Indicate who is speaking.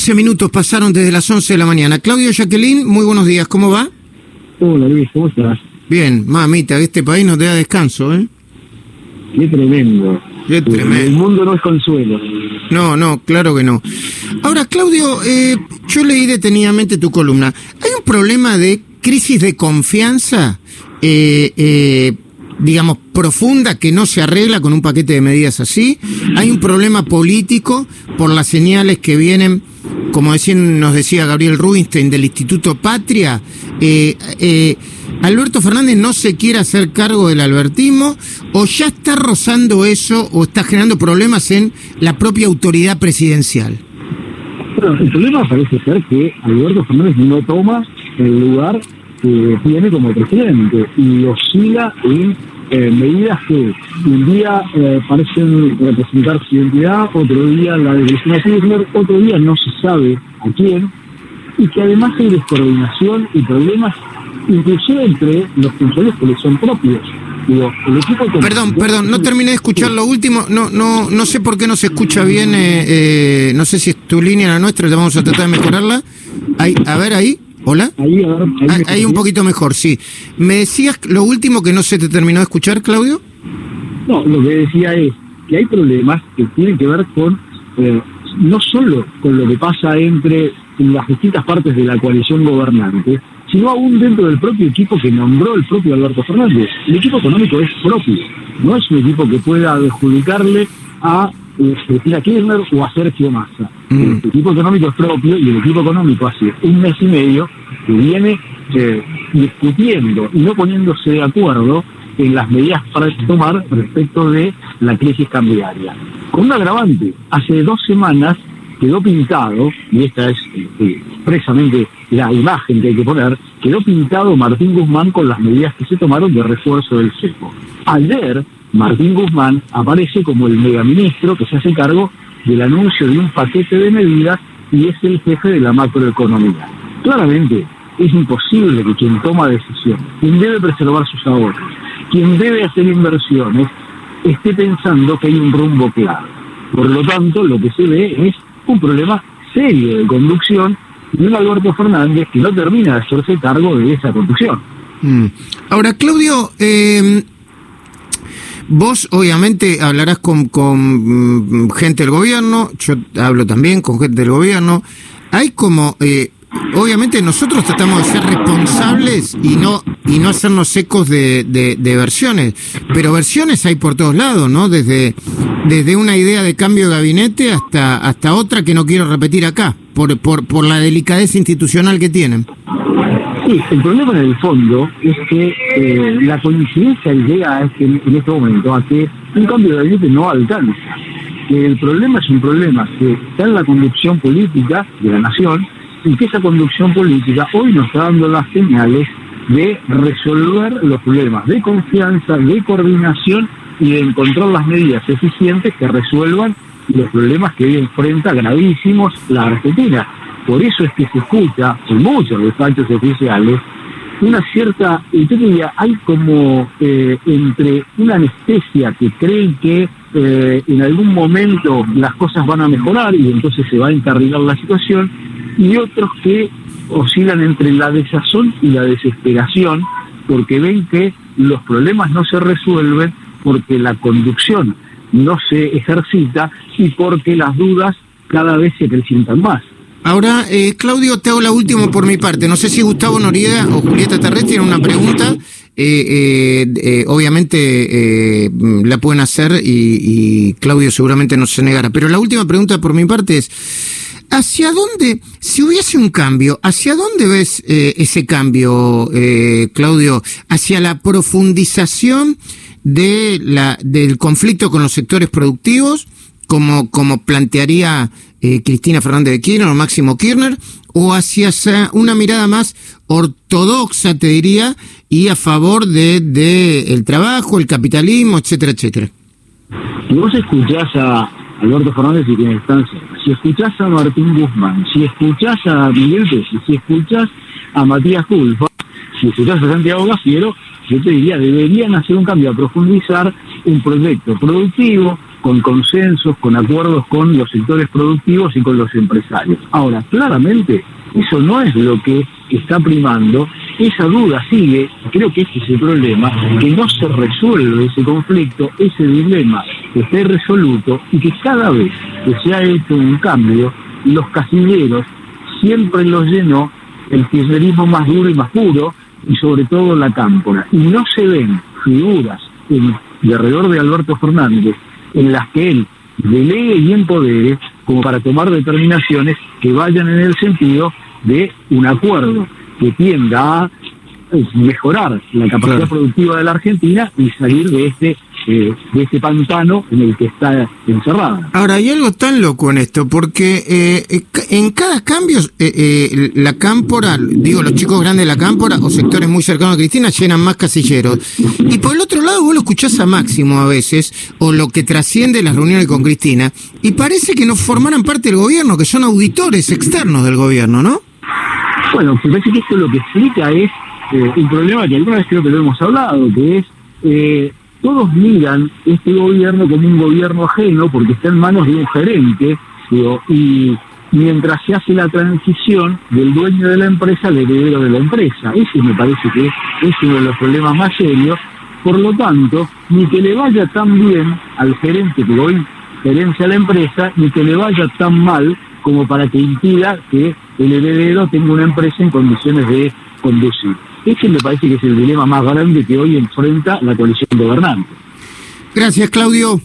Speaker 1: 15 minutos pasaron desde las 11 de la mañana. Claudio Jacqueline, muy buenos días, ¿cómo va?
Speaker 2: Hola Luis, ¿cómo estás?
Speaker 1: Bien, mamita, este país no te da descanso, ¿eh?
Speaker 2: Qué tremendo.
Speaker 1: Qué tremendo.
Speaker 2: El mundo no es consuelo.
Speaker 1: No, no, claro que no. Ahora, Claudio, eh, yo leí detenidamente tu columna. ¿Hay un problema de crisis de confianza, eh, eh, digamos, profunda que no se arregla con un paquete de medidas así? ¿Hay un problema político por las señales que vienen, como decían, nos decía Gabriel Rubinstein del Instituto Patria? Eh, eh, Alberto Fernández no se quiere hacer cargo del albertismo o ya está rozando eso o está generando problemas en la propia autoridad presidencial.
Speaker 2: Bueno, el problema parece ser que Alberto Fernández no toma el lugar que tiene como presidente y oscila en eh, medidas que un día eh, parecen representar su identidad, otro día la de Cristina Kirchner, otro día no se sabe a quién, y que además hay descoordinación y problemas inclusive entre los funcionarios que le son propios.
Speaker 1: Perdón, perdón, no terminé de escuchar lo último. No, no, no sé por qué no se escucha bien. eh, eh, no sé si es tu línea la nuestra. ya Vamos a tratar de mejorarla. Ahí, a ver ahí. Hola.
Speaker 2: Ahí,
Speaker 1: Ah, Ahí un poquito mejor, sí. ¿Me decías lo último que no se te terminó de escuchar, Claudio?
Speaker 2: No, lo que decía es que hay problemas que tienen que ver con eh, no solo con lo que pasa entre las distintas partes de la coalición gobernante, sino aún dentro del propio equipo que nombró el propio Alberto Fernández. El equipo económico es propio, no es un equipo que pueda adjudicarle a Cristina Kirchner o a Sergio Massa.
Speaker 1: Mm.
Speaker 2: El equipo económico es propio y el equipo económico hace un mes y medio que viene eh, discutiendo y no poniéndose de acuerdo en las medidas para tomar respecto de la crisis cambiaria. Con un agravante, hace dos semanas quedó pintado, y esta es eh, expresamente la imagen que hay que poner, quedó pintado Martín Guzmán con las medidas que se tomaron de refuerzo del cepo. Ayer, Martín Guzmán aparece como el megaministro que se hace cargo del anuncio de un paquete de medidas y es el jefe de la macroeconomía. Claramente, es imposible que quien toma decisiones, quien debe preservar sus ahorros, quien debe hacer inversiones, esté pensando que hay un rumbo claro. Por lo tanto, lo que se ve es un problema serio de conducción y un Alberto Fernández que no termina de hacerse cargo de esa conducción.
Speaker 1: Mm. Ahora, Claudio, eh, vos obviamente hablarás con, con, mm, gente del gobierno, yo hablo también con gente del gobierno. Hay como, eh, obviamente nosotros tratamos de ser responsables y no y no hacernos ecos de, de- de versiones, pero versiones hay por todos lados, ¿no? Desde desde una idea de cambio de gabinete hasta hasta otra que no quiero repetir acá, por por por la delicadeza institucional que tienen.
Speaker 2: Sí, el problema en el fondo es que eh, la coincidencia llega este- en este momento a que un cambio de gabinete no alcanza. El problema es un problema que está en la conducción política de la nación y que esa conducción política hoy nos está dando las señales de resolver los problemas de confianza, de coordinación y de encontrar las medidas eficientes que resuelvan los problemas que hoy enfrenta gravísimos la Argentina. Por eso es que se escucha en muchos despachos oficiales una cierta, yo diría, hay como eh, entre una anestesia que creen que eh, en algún momento las cosas van a mejorar y entonces se va a encarrilar la situación, y otros que oscilan entre la desazón y la desesperación porque ven que los problemas no se resuelven porque la conducción no se ejercita y porque las dudas cada vez se acrecientan más.
Speaker 1: Ahora, eh, Claudio, te hago la última por mi parte. No sé si Gustavo Noriega o Julieta Terrestre tienen una pregunta. Eh, eh, eh, obviamente eh, la pueden hacer y, y Claudio seguramente no se negará. Pero la última pregunta por mi parte es, ¿hacia dónde, si hubiese un cambio, hacia dónde ves eh, ese cambio, eh, Claudio? ¿Hacia la profundización de la, del conflicto con los sectores productivos? Como, como plantearía eh, Cristina Fernández de Kirchner o Máximo Kirchner, o hacia una mirada más ortodoxa, te diría, y a favor de, de el trabajo, el capitalismo, etcétera, etcétera.
Speaker 2: Si vos escuchás a Alberto Fernández y quienes están cerca, si escuchás a Martín Guzmán, si escuchás a Miguel Pérez, si escuchás a Matías Culfa, si escuchás a Santiago Gafiero, yo te diría, deberían hacer un cambio a profundizar un proyecto productivo, con consensos, con acuerdos con los sectores productivos y con los empresarios. Ahora, claramente, eso no es lo que está primando, esa duda sigue, creo que este es el problema, que no se resuelve ese conflicto, ese dilema que esté resoluto y que cada vez que se ha hecho un cambio, los casilleros siempre los llenó el kirchnerismo más duro y más puro y sobre todo la cámpora. Y no se ven figuras en, de alrededor de Alberto Fernández en las que él delegue y empodere como para tomar determinaciones que vayan en el sentido de un acuerdo que tienda a mejorar la capacidad productiva de la Argentina y salir de este eh, de este pantano en el que está encerrada.
Speaker 1: Ahora, hay algo tan loco en esto, porque eh, en cada cambio eh, la cámpora, digo, los chicos grandes de la cámpora o sectores muy cercanos a Cristina llenan más casilleros. Y por el otro lado, vos lo escuchás a Máximo a veces, o lo que trasciende las reuniones con Cristina, y parece que no formaran parte del gobierno, que son auditores externos del gobierno, ¿no?
Speaker 2: Bueno, me parece que esto lo que explica es un problema que alguna vez creo que lo hemos hablado, que es eh, todos miran este gobierno como un gobierno ajeno porque está en manos de un gerente, y mientras se hace la transición del dueño de la empresa al heredero de la empresa. Ese me parece que es uno de los problemas más serios. Por lo tanto, ni que le vaya tan bien al gerente que hoy gerencia la empresa, ni que le vaya tan mal como para que impida que el heredero tenga una empresa en condiciones de conducir. Ese me parece que es el dilema más grande que hoy enfrenta la coalición gobernante.
Speaker 1: Gracias, Claudio.